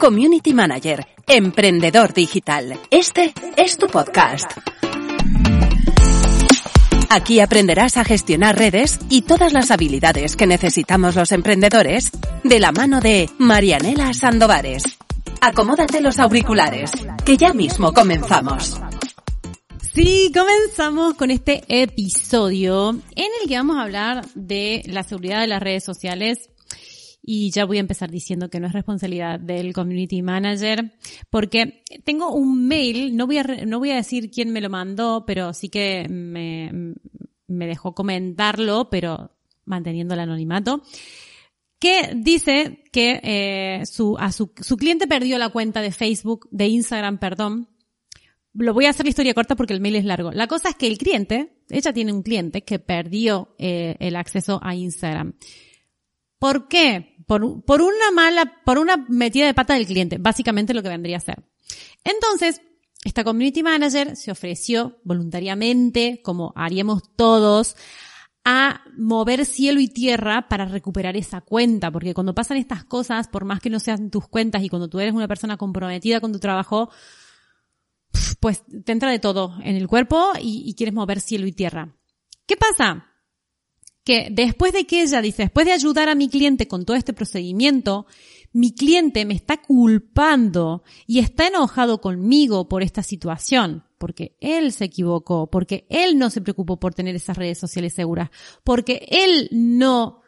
Community Manager, emprendedor digital. Este es tu podcast. Aquí aprenderás a gestionar redes y todas las habilidades que necesitamos los emprendedores de la mano de Marianela Sandovares. Acomódate los auriculares, que ya mismo comenzamos. Sí, comenzamos con este episodio en el que vamos a hablar de la seguridad de las redes sociales y ya voy a empezar diciendo que no es responsabilidad del community manager porque tengo un mail, no voy a, no voy a decir quién me lo mandó, pero sí que me, me dejó comentarlo, pero manteniendo el anonimato que dice que eh, su, a su, su cliente perdió la cuenta de Facebook, de Instagram, perdón. Lo voy a hacer la historia corta porque el mail es largo. La cosa es que el cliente, ella tiene un cliente que perdió eh, el acceso a Instagram. ¿Por qué? Por, una mala, por una metida de pata del cliente, básicamente lo que vendría a ser. Entonces, esta community manager se ofreció voluntariamente, como haríamos todos, a mover cielo y tierra para recuperar esa cuenta, porque cuando pasan estas cosas, por más que no sean tus cuentas y cuando tú eres una persona comprometida con tu trabajo, pues te entra de todo en el cuerpo y quieres mover cielo y tierra. ¿Qué pasa? Que después de que ella dice, después de ayudar a mi cliente con todo este procedimiento, mi cliente me está culpando y está enojado conmigo por esta situación, porque él se equivocó, porque él no se preocupó por tener esas redes sociales seguras, porque él no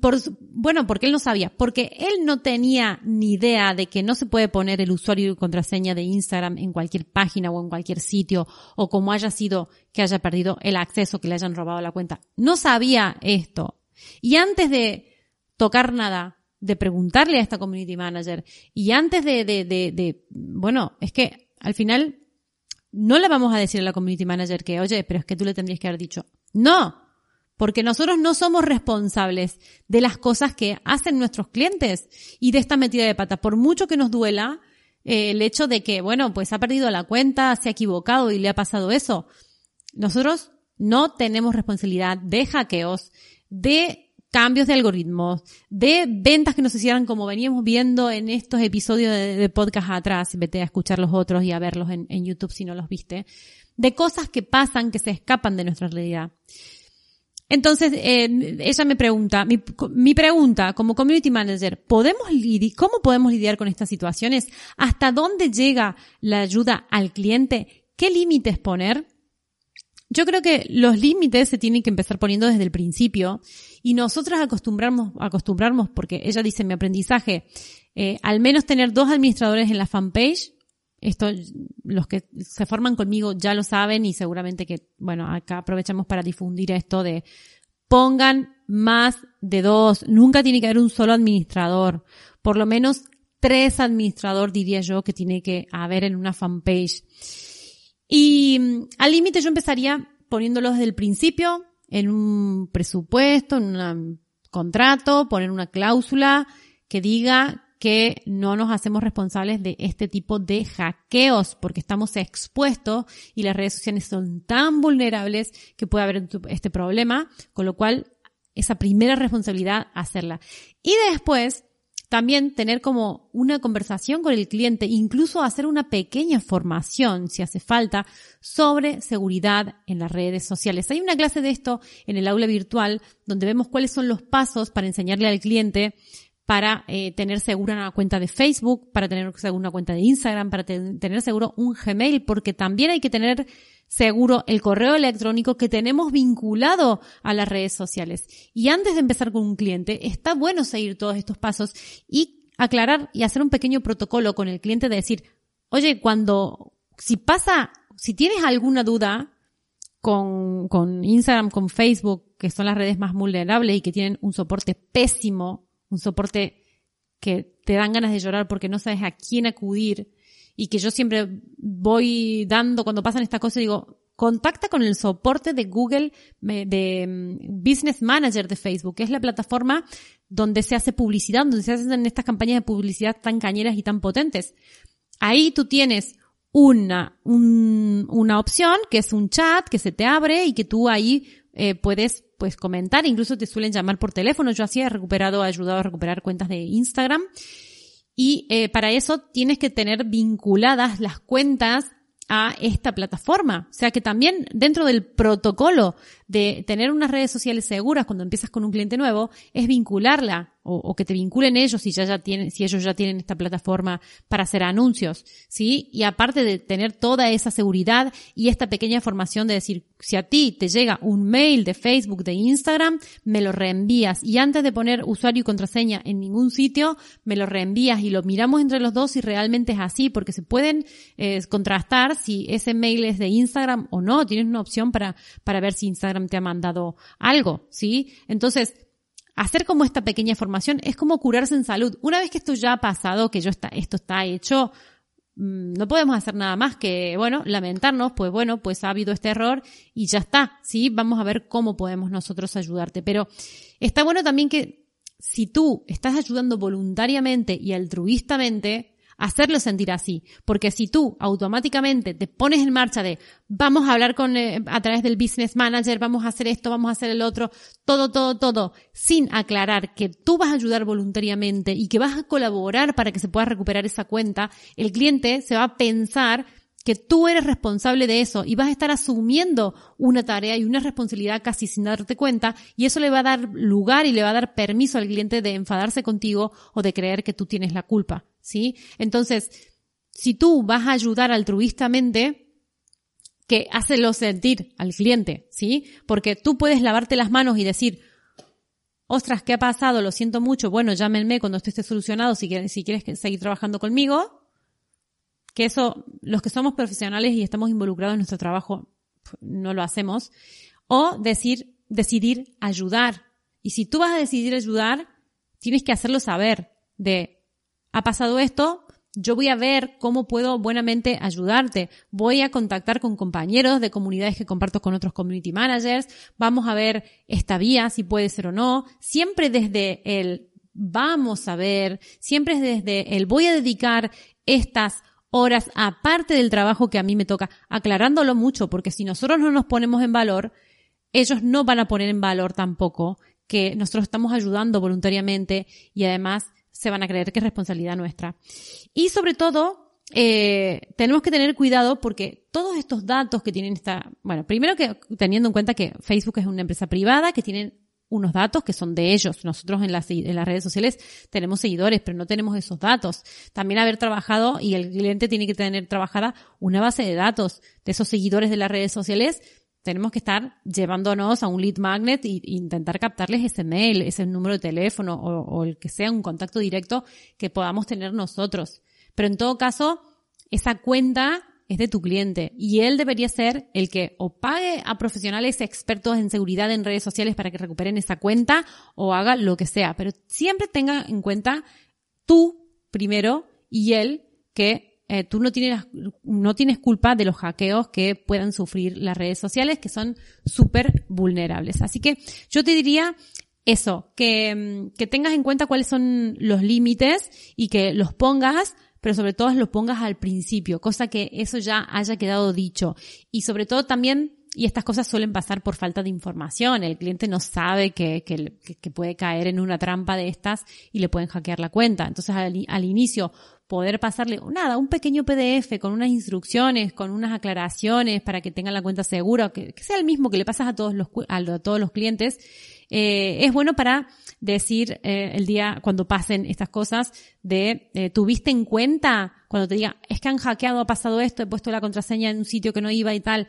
por, bueno, porque él no sabía, porque él no tenía ni idea de que no se puede poner el usuario y contraseña de Instagram en cualquier página o en cualquier sitio, o como haya sido que haya perdido el acceso, que le hayan robado la cuenta. No sabía esto. Y antes de tocar nada, de preguntarle a esta community manager, y antes de, de, de, de bueno, es que al final no le vamos a decir a la community manager que, oye, pero es que tú le tendrías que haber dicho, no, porque nosotros no somos responsables de las cosas que hacen nuestros clientes y de esta metida de pata. Por mucho que nos duela eh, el hecho de que, bueno, pues ha perdido la cuenta, se ha equivocado y le ha pasado eso. Nosotros no tenemos responsabilidad de hackeos, de cambios de algoritmos, de ventas que nos hicieran como veníamos viendo en estos episodios de, podcast atrás, vete a escuchar los otros y a verlos en, en YouTube si no los viste, de cosas que pasan que se escapan de nuestra realidad. Entonces, eh, ella me pregunta, mi, mi, pregunta como community manager, ¿podemos ¿cómo podemos lidiar con estas situaciones? ¿Hasta dónde llega la ayuda al cliente? ¿Qué límites poner? Yo creo que los límites se tienen que empezar poniendo desde el principio y nosotros acostumbrarnos, acostumbrarnos porque ella dice en mi aprendizaje, eh, al menos tener dos administradores en la fanpage esto, los que se forman conmigo ya lo saben y seguramente que, bueno, acá aprovechamos para difundir esto de pongan más de dos. Nunca tiene que haber un solo administrador. Por lo menos tres administrador diría yo que tiene que haber en una fanpage. Y mm, al límite yo empezaría poniéndolo desde el principio en un presupuesto, en un contrato, poner una cláusula que diga que no nos hacemos responsables de este tipo de hackeos porque estamos expuestos y las redes sociales son tan vulnerables que puede haber este problema, con lo cual esa primera responsabilidad hacerla. Y después también tener como una conversación con el cliente, incluso hacer una pequeña formación, si hace falta, sobre seguridad en las redes sociales. Hay una clase de esto en el aula virtual donde vemos cuáles son los pasos para enseñarle al cliente para eh, tener segura una cuenta de Facebook, para tener segura una cuenta de Instagram, para tener seguro un Gmail, porque también hay que tener seguro el correo electrónico que tenemos vinculado a las redes sociales. Y antes de empezar con un cliente, está bueno seguir todos estos pasos y aclarar y hacer un pequeño protocolo con el cliente de decir, oye, cuando, si pasa, si tienes alguna duda, con, con Instagram, con Facebook, que son las redes más vulnerables y que tienen un soporte pésimo un soporte que te dan ganas de llorar porque no sabes a quién acudir y que yo siempre voy dando cuando pasan estas cosas, digo, contacta con el soporte de Google de mm, Business Manager de Facebook, que es la plataforma donde se hace publicidad, donde se hacen estas campañas de publicidad tan cañeras y tan potentes. Ahí tú tienes una, una opción que es un chat que se te abre y que tú ahí eh, puedes pues comentar, incluso te suelen llamar por teléfono. Yo así he recuperado, he ayudado a recuperar cuentas de Instagram. Y eh, para eso tienes que tener vinculadas las cuentas a esta plataforma. O sea que también dentro del protocolo de tener unas redes sociales seguras cuando empiezas con un cliente nuevo es vincularla o, que te vinculen ellos si ya, ya tienen, si ellos ya tienen esta plataforma para hacer anuncios, ¿sí? Y aparte de tener toda esa seguridad y esta pequeña formación de decir, si a ti te llega un mail de Facebook, de Instagram, me lo reenvías y antes de poner usuario y contraseña en ningún sitio, me lo reenvías y lo miramos entre los dos si realmente es así, porque se pueden eh, contrastar si ese mail es de Instagram o no, tienes una opción para, para ver si Instagram te ha mandado algo, ¿sí? Entonces, hacer como esta pequeña formación es como curarse en salud. Una vez que esto ya ha pasado, que yo está, esto está hecho, mm, no podemos hacer nada más que, bueno, lamentarnos, pues bueno, pues ha habido este error y ya está, ¿sí? Vamos a ver cómo podemos nosotros ayudarte. Pero está bueno también que si tú estás ayudando voluntariamente y altruistamente, hacerlo sentir así. Porque si tú automáticamente te pones en marcha de vamos a hablar con, eh, a través del business manager, vamos a hacer esto, vamos a hacer el otro, todo, todo, todo, sin aclarar que tú vas a ayudar voluntariamente y que vas a colaborar para que se pueda recuperar esa cuenta, el cliente se va a pensar que tú eres responsable de eso y vas a estar asumiendo una tarea y una responsabilidad casi sin darte cuenta y eso le va a dar lugar y le va a dar permiso al cliente de enfadarse contigo o de creer que tú tienes la culpa, ¿sí? Entonces, si tú vas a ayudar altruistamente, que hácelo sentir al cliente, ¿sí? Porque tú puedes lavarte las manos y decir, ostras, ¿qué ha pasado? Lo siento mucho, bueno, llámenme cuando esté solucionado si quieres, si quieres seguir trabajando conmigo, que eso, los que somos profesionales y estamos involucrados en nuestro trabajo, no lo hacemos, o decir, decidir ayudar. Y si tú vas a decidir ayudar, tienes que hacerlo saber de, ha pasado esto, yo voy a ver cómo puedo buenamente ayudarte. Voy a contactar con compañeros de comunidades que comparto con otros community managers. Vamos a ver esta vía, si puede ser o no. Siempre desde el vamos a ver, siempre desde el voy a dedicar estas horas aparte del trabajo que a mí me toca, aclarándolo mucho, porque si nosotros no nos ponemos en valor, ellos no van a poner en valor tampoco que nosotros estamos ayudando voluntariamente y además se van a creer que es responsabilidad nuestra. Y sobre todo, eh, tenemos que tener cuidado porque todos estos datos que tienen esta, bueno, primero que teniendo en cuenta que Facebook es una empresa privada que tienen unos datos que son de ellos. Nosotros en las, en las redes sociales tenemos seguidores, pero no tenemos esos datos. También haber trabajado y el cliente tiene que tener trabajada una base de datos de esos seguidores de las redes sociales. Tenemos que estar llevándonos a un lead magnet e intentar captarles ese mail, ese número de teléfono o, o el que sea un contacto directo que podamos tener nosotros. Pero en todo caso, esa cuenta es de tu cliente y él debería ser el que o pague a profesionales expertos en seguridad en redes sociales para que recuperen esa cuenta o haga lo que sea, pero siempre tenga en cuenta tú primero y él que eh, tú no tienes, no tienes culpa de los hackeos que puedan sufrir las redes sociales que son súper vulnerables. Así que yo te diría eso, que, mm, que tengas en cuenta cuáles son los límites y que los pongas pero sobre todo lo pongas al principio, cosa que eso ya haya quedado dicho. Y sobre todo también, y estas cosas suelen pasar por falta de información, el cliente no sabe que, que, que puede caer en una trampa de estas y le pueden hackear la cuenta. Entonces al, inicio poder pasarle nada, un pequeño PDF con unas instrucciones, con unas aclaraciones para que tengan la cuenta segura, que, que sea el mismo que le pasas a todos los, a todos los clientes, eh, es bueno para decir eh, el día cuando pasen estas cosas de eh, tuviste en cuenta cuando te diga es que han hackeado, ha pasado esto, he puesto la contraseña en un sitio que no iba y tal,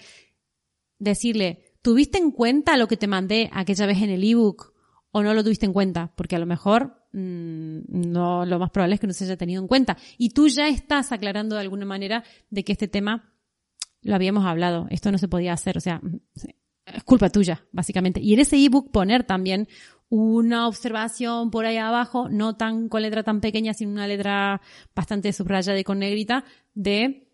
decirle tuviste en cuenta lo que te mandé aquella vez en el ebook o no lo tuviste en cuenta, porque a lo mejor mm, no, lo más probable es que no se haya tenido en cuenta. Y tú ya estás aclarando de alguna manera de que este tema lo habíamos hablado, esto no se podía hacer, o sea, es culpa tuya, básicamente. Y en ese ebook poner también una observación por ahí abajo, no tan con letra tan pequeña, sino una letra bastante subrayada y con negrita, de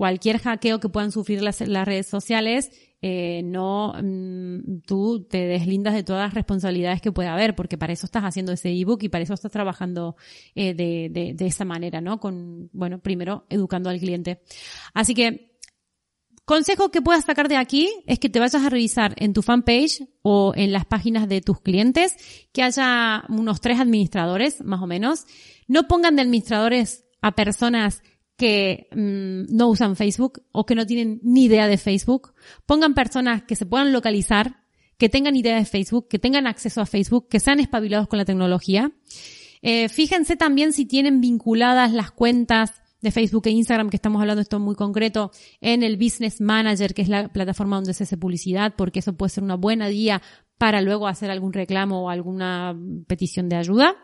cualquier hackeo que puedan sufrir las, redes sociales, eh, no mm, tú te deslindas de todas las responsabilidades que pueda haber, porque para eso estás haciendo ese ebook y para eso estás trabajando eh, de, de, de esa manera, ¿no? Con, bueno, primero educando al cliente. Así que Consejo que puedas sacar de aquí es que te vayas a revisar en tu fanpage o en las páginas de tus clientes que haya unos tres administradores, más o menos. No pongan de administradores a personas que mm, no usan Facebook o que no tienen ni idea de Facebook. Pongan personas que se puedan localizar, que tengan idea de Facebook, que tengan acceso a Facebook, que sean espabilados con la tecnología. Eh, fíjense también si tienen vinculadas las cuentas de Facebook e Instagram, que estamos hablando esto muy concreto, en el Business Manager, que es la plataforma donde se hace publicidad, porque eso puede ser una buena guía para luego hacer algún reclamo o alguna petición de ayuda.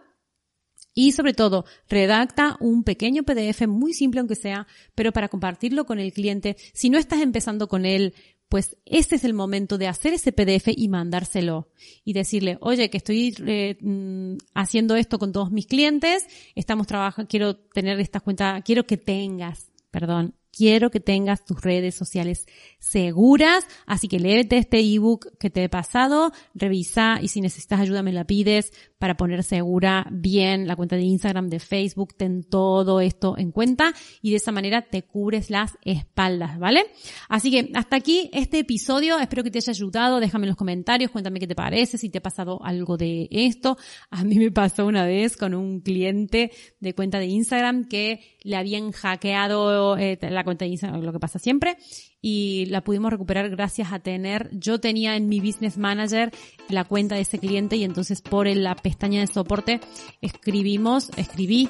Y sobre todo, redacta un pequeño PDF muy simple aunque sea, pero para compartirlo con el cliente. Si no estás empezando con él, pues ese es el momento de hacer ese PDF y mandárselo y decirle, oye, que estoy eh, mm, haciendo esto con todos mis clientes, estamos trabajando, quiero tener estas cuentas, quiero que tengas, perdón, quiero que tengas tus redes sociales seguras, así que léete este ebook que te he pasado, revisa y si necesitas ayuda me la pides para poner segura bien la cuenta de Instagram, de Facebook, ten todo esto en cuenta y de esa manera te cubres las espaldas, ¿vale? Así que hasta aquí este episodio, espero que te haya ayudado, déjame en los comentarios, cuéntame qué te parece, si te ha pasado algo de esto. A mí me pasó una vez con un cliente de cuenta de Instagram que le habían hackeado eh, la cuenta de Instagram, lo que pasa siempre, y la pudimos recuperar gracias a tener, yo tenía en mi business manager la cuenta de ese cliente y entonces por la pestaña de soporte escribimos, escribí,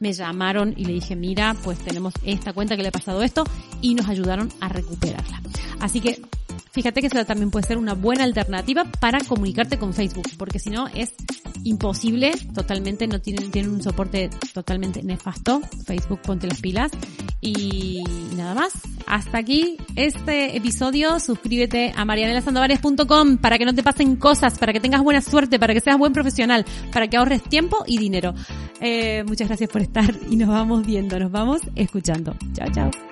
me llamaron y le dije, mira, pues tenemos esta cuenta que le ha pasado esto y nos ayudaron a recuperarla. Así que fíjate que esa también puede ser una buena alternativa para comunicarte con Facebook, porque si no es imposible, totalmente, no tienen, tienen un soporte totalmente nefasto. Facebook, ponte las pilas. Y nada más. Hasta aquí este episodio. Suscríbete a marianelasandovares.com para que no te pasen cosas, para que tengas buena suerte, para que seas buen profesional, para que ahorres tiempo y dinero. Eh, muchas gracias por estar y nos vamos viendo, nos vamos escuchando. Chao, chao.